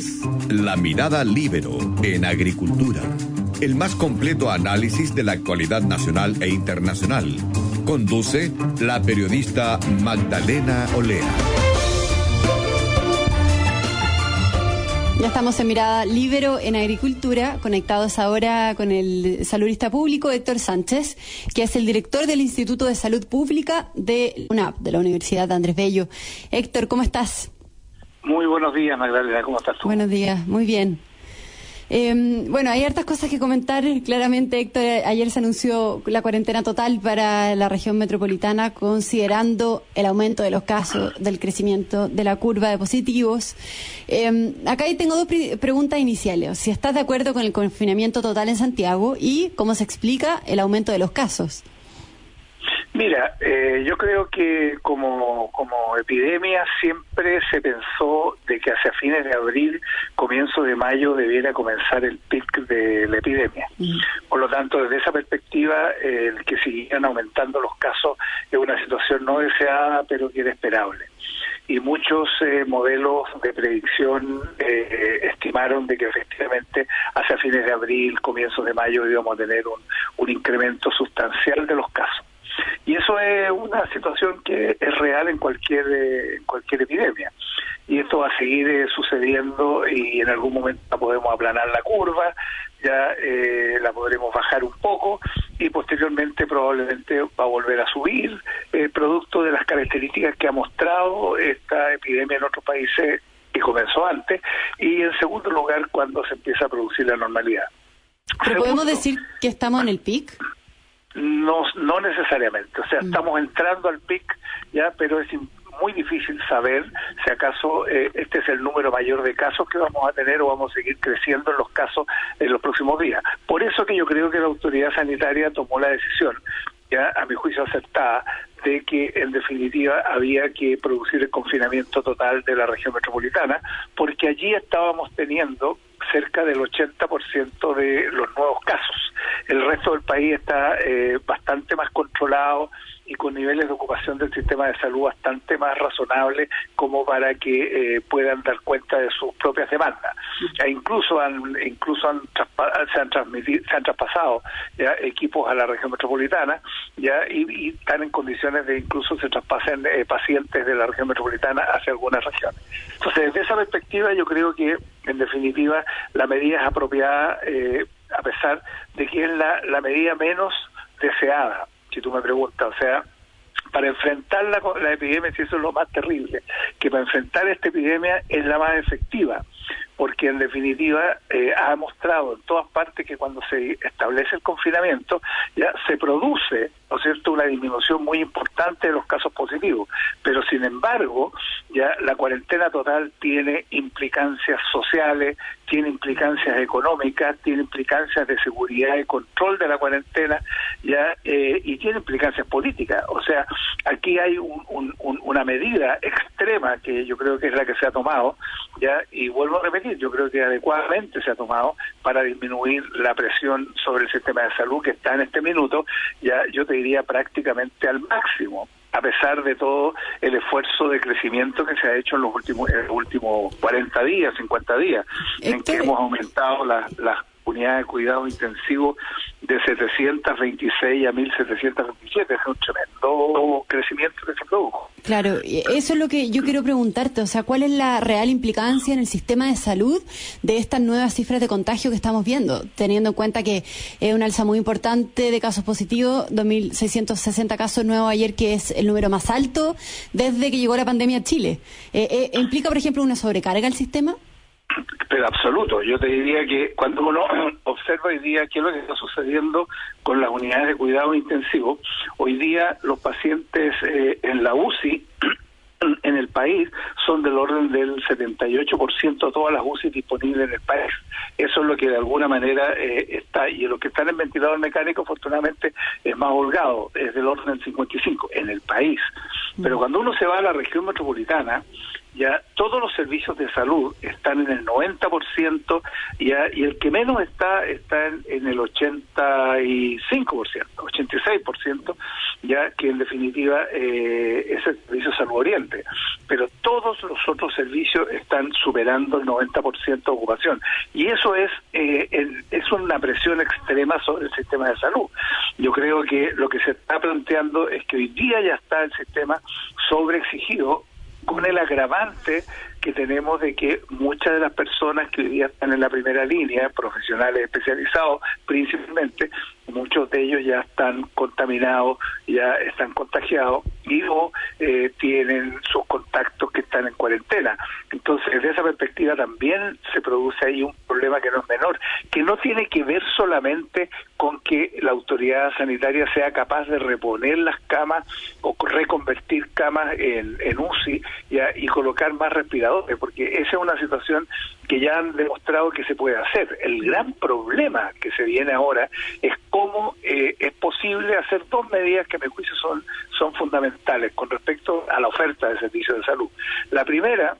es La Mirada Libero en Agricultura, el más completo análisis de la actualidad nacional e internacional. Conduce la periodista Magdalena Olea. Ya estamos en Mirada Libero en Agricultura, conectados ahora con el saludista público Héctor Sánchez, que es el director del Instituto de Salud Pública de UNAP, de la Universidad de Andrés Bello. Héctor, ¿cómo estás? Muy buenos días, Magdalena, ¿cómo estás tú? Buenos días, muy bien. Eh, bueno, hay hartas cosas que comentar. Claramente, Héctor, ayer se anunció la cuarentena total para la región metropolitana, considerando el aumento de los casos, del crecimiento de la curva de positivos. Eh, acá tengo dos preguntas iniciales. Si estás de acuerdo con el confinamiento total en Santiago y cómo se explica el aumento de los casos. Mira, eh, yo creo que como, como epidemia siempre se pensó de que hacia fines de abril, comienzo de mayo, debiera comenzar el pic de la epidemia. Mm. Por lo tanto, desde esa perspectiva, el que siguieran aumentando los casos es una situación no deseada, pero que era esperable y muchos eh, modelos de predicción eh, estimaron de que efectivamente hacia fines de abril, comienzos de mayo íbamos a tener un, un incremento sustancial de los casos. Y eso es una situación que es real en cualquier, eh, en cualquier epidemia. Y esto va a seguir eh, sucediendo y en algún momento podemos aplanar la curva, ya eh, la podremos bajar un poco y posteriormente probablemente va a volver a subir, producto de las características que ha mostrado esta epidemia en otros países que comenzó antes y en segundo lugar cuando se empieza a producir la normalidad. podemos decir que estamos en el pic? No, no necesariamente. O sea, mm. estamos entrando al pic ya, pero es muy difícil saber si acaso eh, este es el número mayor de casos que vamos a tener o vamos a seguir creciendo en los casos en los próximos días. Por eso que yo creo que la autoridad sanitaria tomó la decisión, ya a mi juicio acertada, de que en definitiva había que producir el confinamiento total de la región metropolitana, porque allí estábamos teniendo cerca del 80% de los nuevos casos. El resto del país está eh, bastante más controlado y con niveles de ocupación del sistema de salud bastante más razonables como para que eh, puedan dar cuenta de sus propias demandas. E incluso han, incluso han se han transmitido, se han traspasado ya equipos a la región metropolitana ya y, están en condiciones de incluso se traspasen eh, pacientes de la región metropolitana hacia algunas regiones. Entonces, desde esa perspectiva yo creo que en definitiva la medida es apropiada eh, a pesar de que es la, la medida menos deseada si tú me preguntas, o sea, para enfrentar la, la epidemia, si eso es lo más terrible, que para enfrentar esta epidemia es la más efectiva porque en definitiva eh, ha mostrado en todas partes que cuando se establece el confinamiento ya se produce, ¿no cierto?, una disminución muy importante de los casos positivos, pero sin embargo ya la cuarentena total tiene implicancias sociales, tiene implicancias económicas, tiene implicancias de seguridad y control de la cuarentena, ya eh, y tiene implicancias políticas. O sea, aquí hay una medida extrema que yo creo que es la que se ha tomado, ya y vuelvo a repetir yo creo que adecuadamente se ha tomado para disminuir la presión sobre el sistema de salud que está en este minuto, ya yo te diría prácticamente al máximo a pesar de todo el esfuerzo de crecimiento que se ha hecho en los últimos, últimos 40 días, 50 días, en que hemos aumentado las unidades de cuidado intensivo de 726 a 1727. Es un tremendo crecimiento que se produjo. Claro, eso es lo que yo quiero preguntarte. O sea, ¿cuál es la real implicancia en el sistema de salud de estas nuevas cifras de contagio que estamos viendo? Teniendo en cuenta que es un alza muy importante de casos positivos, 2.660 casos nuevos ayer, que es el número más alto desde que llegó la pandemia a Chile. Eh, eh, ¿Implica, por ejemplo, una sobrecarga al sistema? Pero absoluto, yo te diría que cuando uno observa hoy día qué es lo que está sucediendo con las unidades de cuidado intensivo, hoy día los pacientes eh, en la UCI en el país son del orden del 78% de todas las UCI disponibles en el país. Eso es lo que de alguna manera eh, está, y lo que está en ventilador mecánico, afortunadamente, es más holgado, es del orden del 55% en el país. Pero mm. cuando uno se va a la región metropolitana, ya todos los servicios de salud están en el 90%, ya, y el que menos está está en, en el 85%, 86%, ya que en definitiva eh, es el servicio salud oriente. Pero todos los otros servicios están superando el 90% de ocupación. Y eso es, eh, es una presión extrema sobre el sistema de salud. Yo creo que lo que se está planteando es que hoy día ya está el sistema sobreexigido con el agravante que tenemos de que muchas de las personas que hoy día están en la primera línea, profesionales especializados principalmente, muchos de ellos ya están contaminados, ya están contagiados y o eh, tienen sus contactos que están en cuarentena. Entonces, desde esa perspectiva también se produce ahí un problema que no es menor, que no tiene que ver solamente con que la autoridad sanitaria sea capaz de reponer las camas o reconvertir camas en, en UCI y colocar más respiradores, porque esa es una situación que ya han demostrado que se puede hacer. El gran problema que se viene ahora es cómo eh, es posible hacer dos medidas que a mi juicio son, son fundamentales con respecto a la oferta de servicios de salud. La primera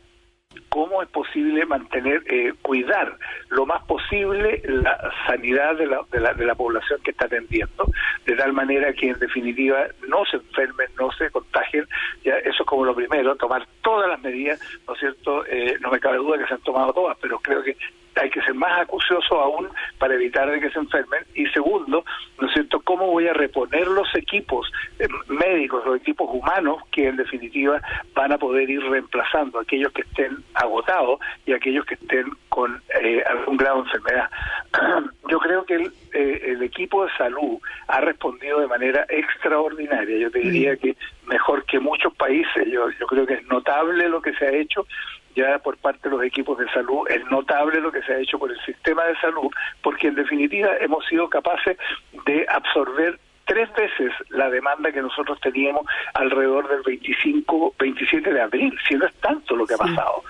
cómo es posible mantener, eh, cuidar lo más posible la sanidad de la, de, la, de la población que está atendiendo, de tal manera que en definitiva no se enfermen, no se contagien, ya eso es como lo primero, tomar todas las medidas, ¿no es cierto? Eh, no me cabe duda que se han tomado todas, pero creo que hay que ser más acucioso aún para evitar de que se enfermen. Y segundo, ¿no es cierto?, cómo voy a reponer los equipos eh, médicos, los equipos humanos que en definitiva van a poder ir reemplazando aquellos que estén agotados y aquellos que estén con eh, algún grado de enfermedad. Yo creo que el, eh, el equipo de salud ha respondido de manera extraordinaria. Yo te diría que mejor que muchos países. Yo, yo creo que es notable lo que se ha hecho ya por parte de los equipos de salud. Es notable lo que se ha hecho por el sistema de salud, porque en definitiva hemos sido capaces de absorber tres veces la demanda que nosotros teníamos alrededor del 25, 27 de abril, si no es tanto lo que ha pasado.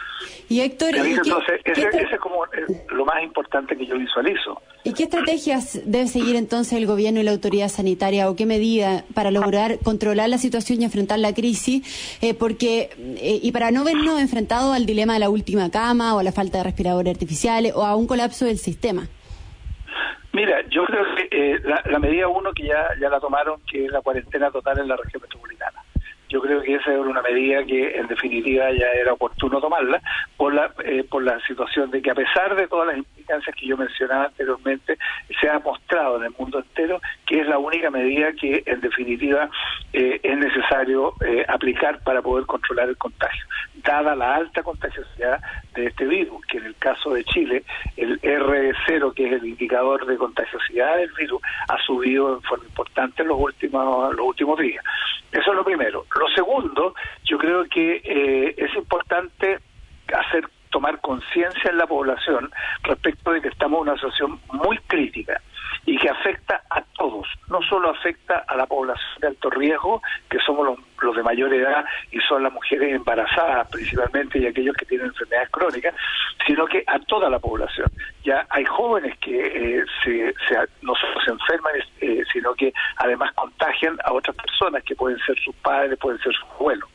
Y Héctor, entonces, ese, es como lo más importante que yo visualizo. ¿Y qué estrategias debe seguir entonces el gobierno y la autoridad sanitaria o qué medida para lograr controlar la situación y enfrentar la crisis? Eh, porque eh, y para no vernos enfrentados al dilema de la última cama o a la falta de respiradores artificiales o a un colapso del sistema. Mira, yo creo que eh, la, medida uno que ya, ya la tomaron, que es la cuarentena total en la región metropolitana. Yo creo que esa era una medida que en definitiva ya era oportuno tomarla por la, eh, por la situación de que a pesar de todas las implicancias que yo mencionaba anteriormente, se ha mostrado en el mundo entero que es la única medida que en definitiva eh, es necesario aplicar para poder controlar el contagio dada la alta contagiosidad de este virus, que en el caso de Chile, el R0, que es el indicador de contagiosidad del virus, ha subido en forma importante en los últimos, los últimos días. Eso es lo primero. Lo segundo, yo creo que eh, es importante hacer tomar conciencia en la población respecto de que estamos en una situación muy crítica y que afecta a todos, no solo afecta a la población de alto riesgo, que somos los, de mayor edad y son las mujeres embarazadas principalmente y aquellos que tienen enfermedades crónicas, sino que a toda la población. Ya hay jóvenes que eh, se, no solo se enferman, eh, sino que además contagian a otras personas que pueden ser sus padres, pueden ser sus abuelos.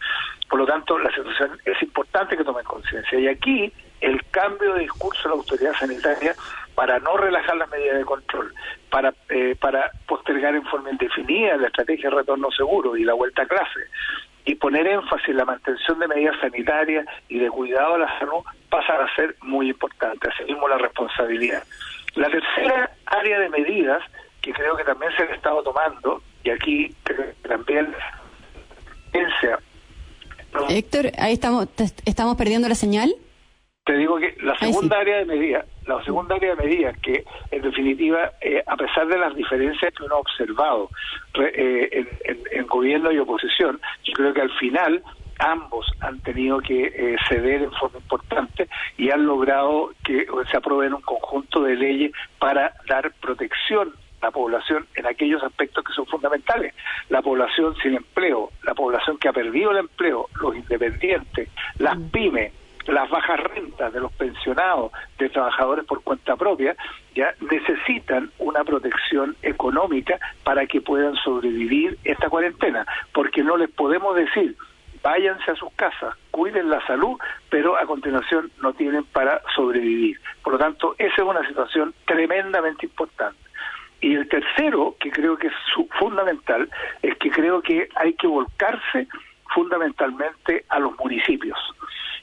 Por lo tanto, la situación es importante que tomen conciencia. Y aquí el cambio de discurso de la autoridad sanitaria para no relajar las medidas de control, para, eh, para postergar en forma indefinida la estrategia de retorno seguro y la vuelta a clase, y poner énfasis en la mantención de medidas sanitarias y de cuidado a la salud pasa a ser muy importante, así mismo la responsabilidad. La tercera área de medidas que creo que también se ha estado tomando, y aquí también Héctor, ahí estamos, estamos perdiendo la señal. Te digo que la segunda área de medidas, la segunda área de medidas que en definitiva, eh, a pesar de las diferencias que uno ha observado eh, en, gobierno y oposición, yo creo que al final ambos han tenido que eh, ceder en forma importante y han logrado que se aprueben un conjunto de leyes para dar protección la población en aquellos aspectos que son fundamentales. La población sin empleo, la población que ha perdido el empleo, los independientes, las mm. pymes, las bajas rentas de los pensionados, de trabajadores por cuenta propia, ya necesitan una protección económica para que puedan sobrevivir esta cuarentena, porque no les podemos decir váyanse a sus casas, cuiden la salud, pero a continuación no tienen para sobrevivir. Por lo tanto, esa es una situación tremendamente importante. Y el tercero, que creo que es fundamental, es que creo que hay que volcarse fundamentalmente a los municipios,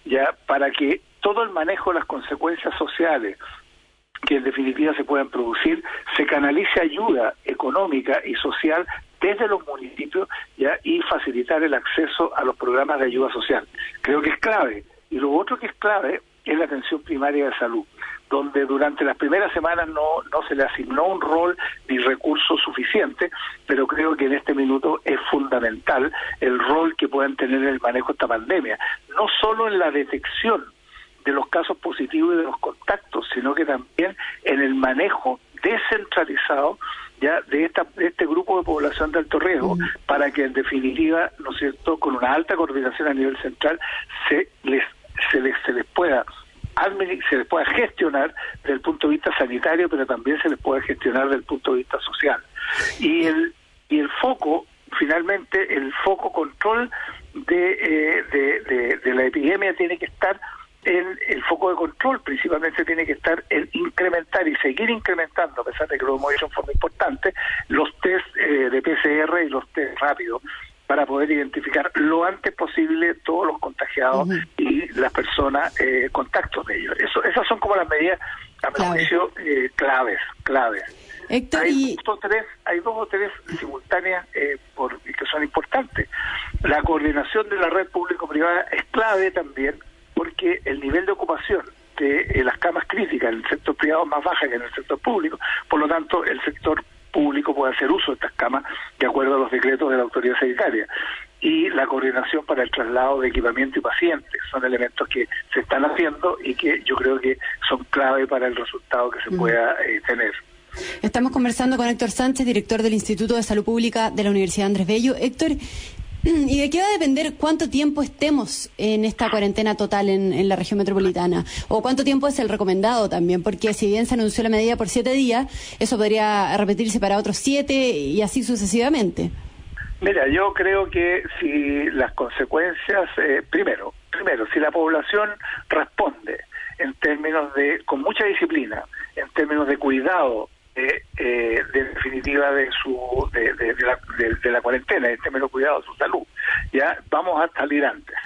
ya para que todo el manejo de las consecuencias sociales que en definitiva se puedan producir, se canalice ayuda económica y social desde los municipios ya y facilitar el acceso a los programas de ayuda social. Creo que es clave. Y lo otro que es clave es la atención primaria de salud, donde durante las primeras semanas no, no se le asignó un rol ni recursos suficiente, pero creo que en este minuto es fundamental el rol que puedan tener en el manejo de esta pandemia, no solo en la detección de los casos positivos y de los contactos, sino que también en el manejo descentralizado ya de, esta, de este grupo de población de alto riesgo, para que en definitiva, ¿no es cierto?, con una alta coordinación a nivel central se les se les, se les pueda se les pueda gestionar desde el punto de vista sanitario, pero también se les pueda gestionar desde el punto de vista social. Y el y el foco finalmente el foco control de, eh, de, de la epidemia tiene que estar el, el foco de control principalmente tiene que estar en incrementar y seguir incrementando, a pesar de que lo hemos hecho en forma importante, los test eh, de PCR y los test rápidos para poder identificar lo antes posible todos los contagiados y las personas eh, contactos de ellos. Eso, esas son como las medidas, a mi juicio, eh, claves, claves. hay, dos o tres, hay dos o tres simultáneas eh, por, que son importantes. La coordinación de la red público-privada es clave también porque el nivel de ocupación de eh, las camas críticas en el sector privado es más baja que en el sector público, por lo tanto el sector público puede hacer uso de estas camas de acuerdo a los decretos de la autoridad sanitaria y la coordinación para el traslado de equipamiento y pacientes son elementos que se están haciendo y que yo creo que son clave para el resultado que se mm. pueda eh, tener. Estamos conversando con Héctor Sánchez, director del Instituto de Salud Pública de la Universidad Andrés Bello. Héctor, ¿Y de qué va a depender cuánto tiempo estemos en esta cuarentena total en, la región metropolitana? ¿O cuánto tiempo es el recomendado también? Porque si bien se anunció la medida por siete días, eso podría repetirse para otros siete y así sucesivamente. Mira, yo creo que si las consecuencias, eh, primero, primero, si la población responde en términos de, con mucha disciplina, en términos de cuidado de, eh, de definitiva de su de, de, la, de, la cuarentena, este menos cuidado de su salud. Ya vamos a salir antes.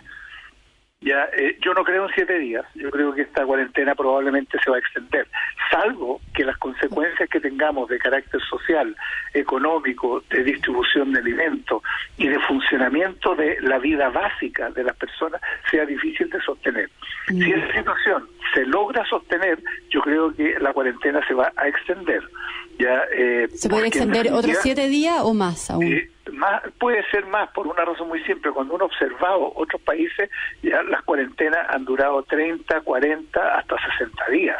Ya, eh, yo no creo en siete días, yo creo que esta cuarentena probablemente se va a extender, salvo que las consecuencias que tengamos de carácter social, económico, de distribución de alimentos y de funcionamiento de la vida básica de las personas sea difícil de sostener. Si mm. esa situación se logra sostener, yo creo que la cuarentena se va a extender. Ya, eh, ¿Se puede extender otros siete días o más aún? Eh, más, puede ser más por una razón muy simple. Cuando uno ha observado otros países, ya las cuarentenas han durado 30, 40, hasta 60 días.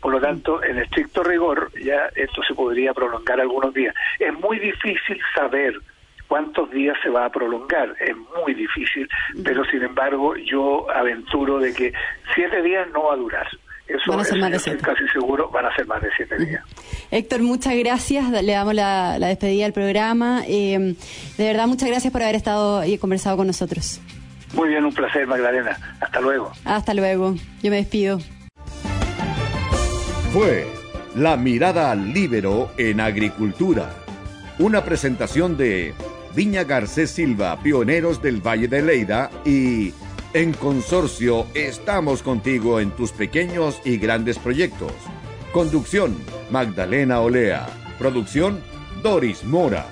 Por lo tanto, en estricto rigor, ya esto se podría prolongar algunos días. Es muy difícil saber cuántos días se va a prolongar. Es muy difícil, pero sin embargo yo aventuro de que siete días no va a durar. Eso van a ser más de siete. casi seguro van a ser más de siete días. Héctor, muchas gracias. Le damos la, despedida al programa. Eh, de verdad, muchas gracias por haber estado y conversado con nosotros. Muy bien, un placer, Magdalena. Hasta luego. Hasta luego. Yo me despido. Fue La Mirada al Libero en Agricultura. Una presentación de Viña Garcés Silva, pioneros del Valle de Leida y en Consorcio estamos contigo en tus pequeños y grandes proyectos. Conducción, Magdalena Olea. Producción, Doris Mora.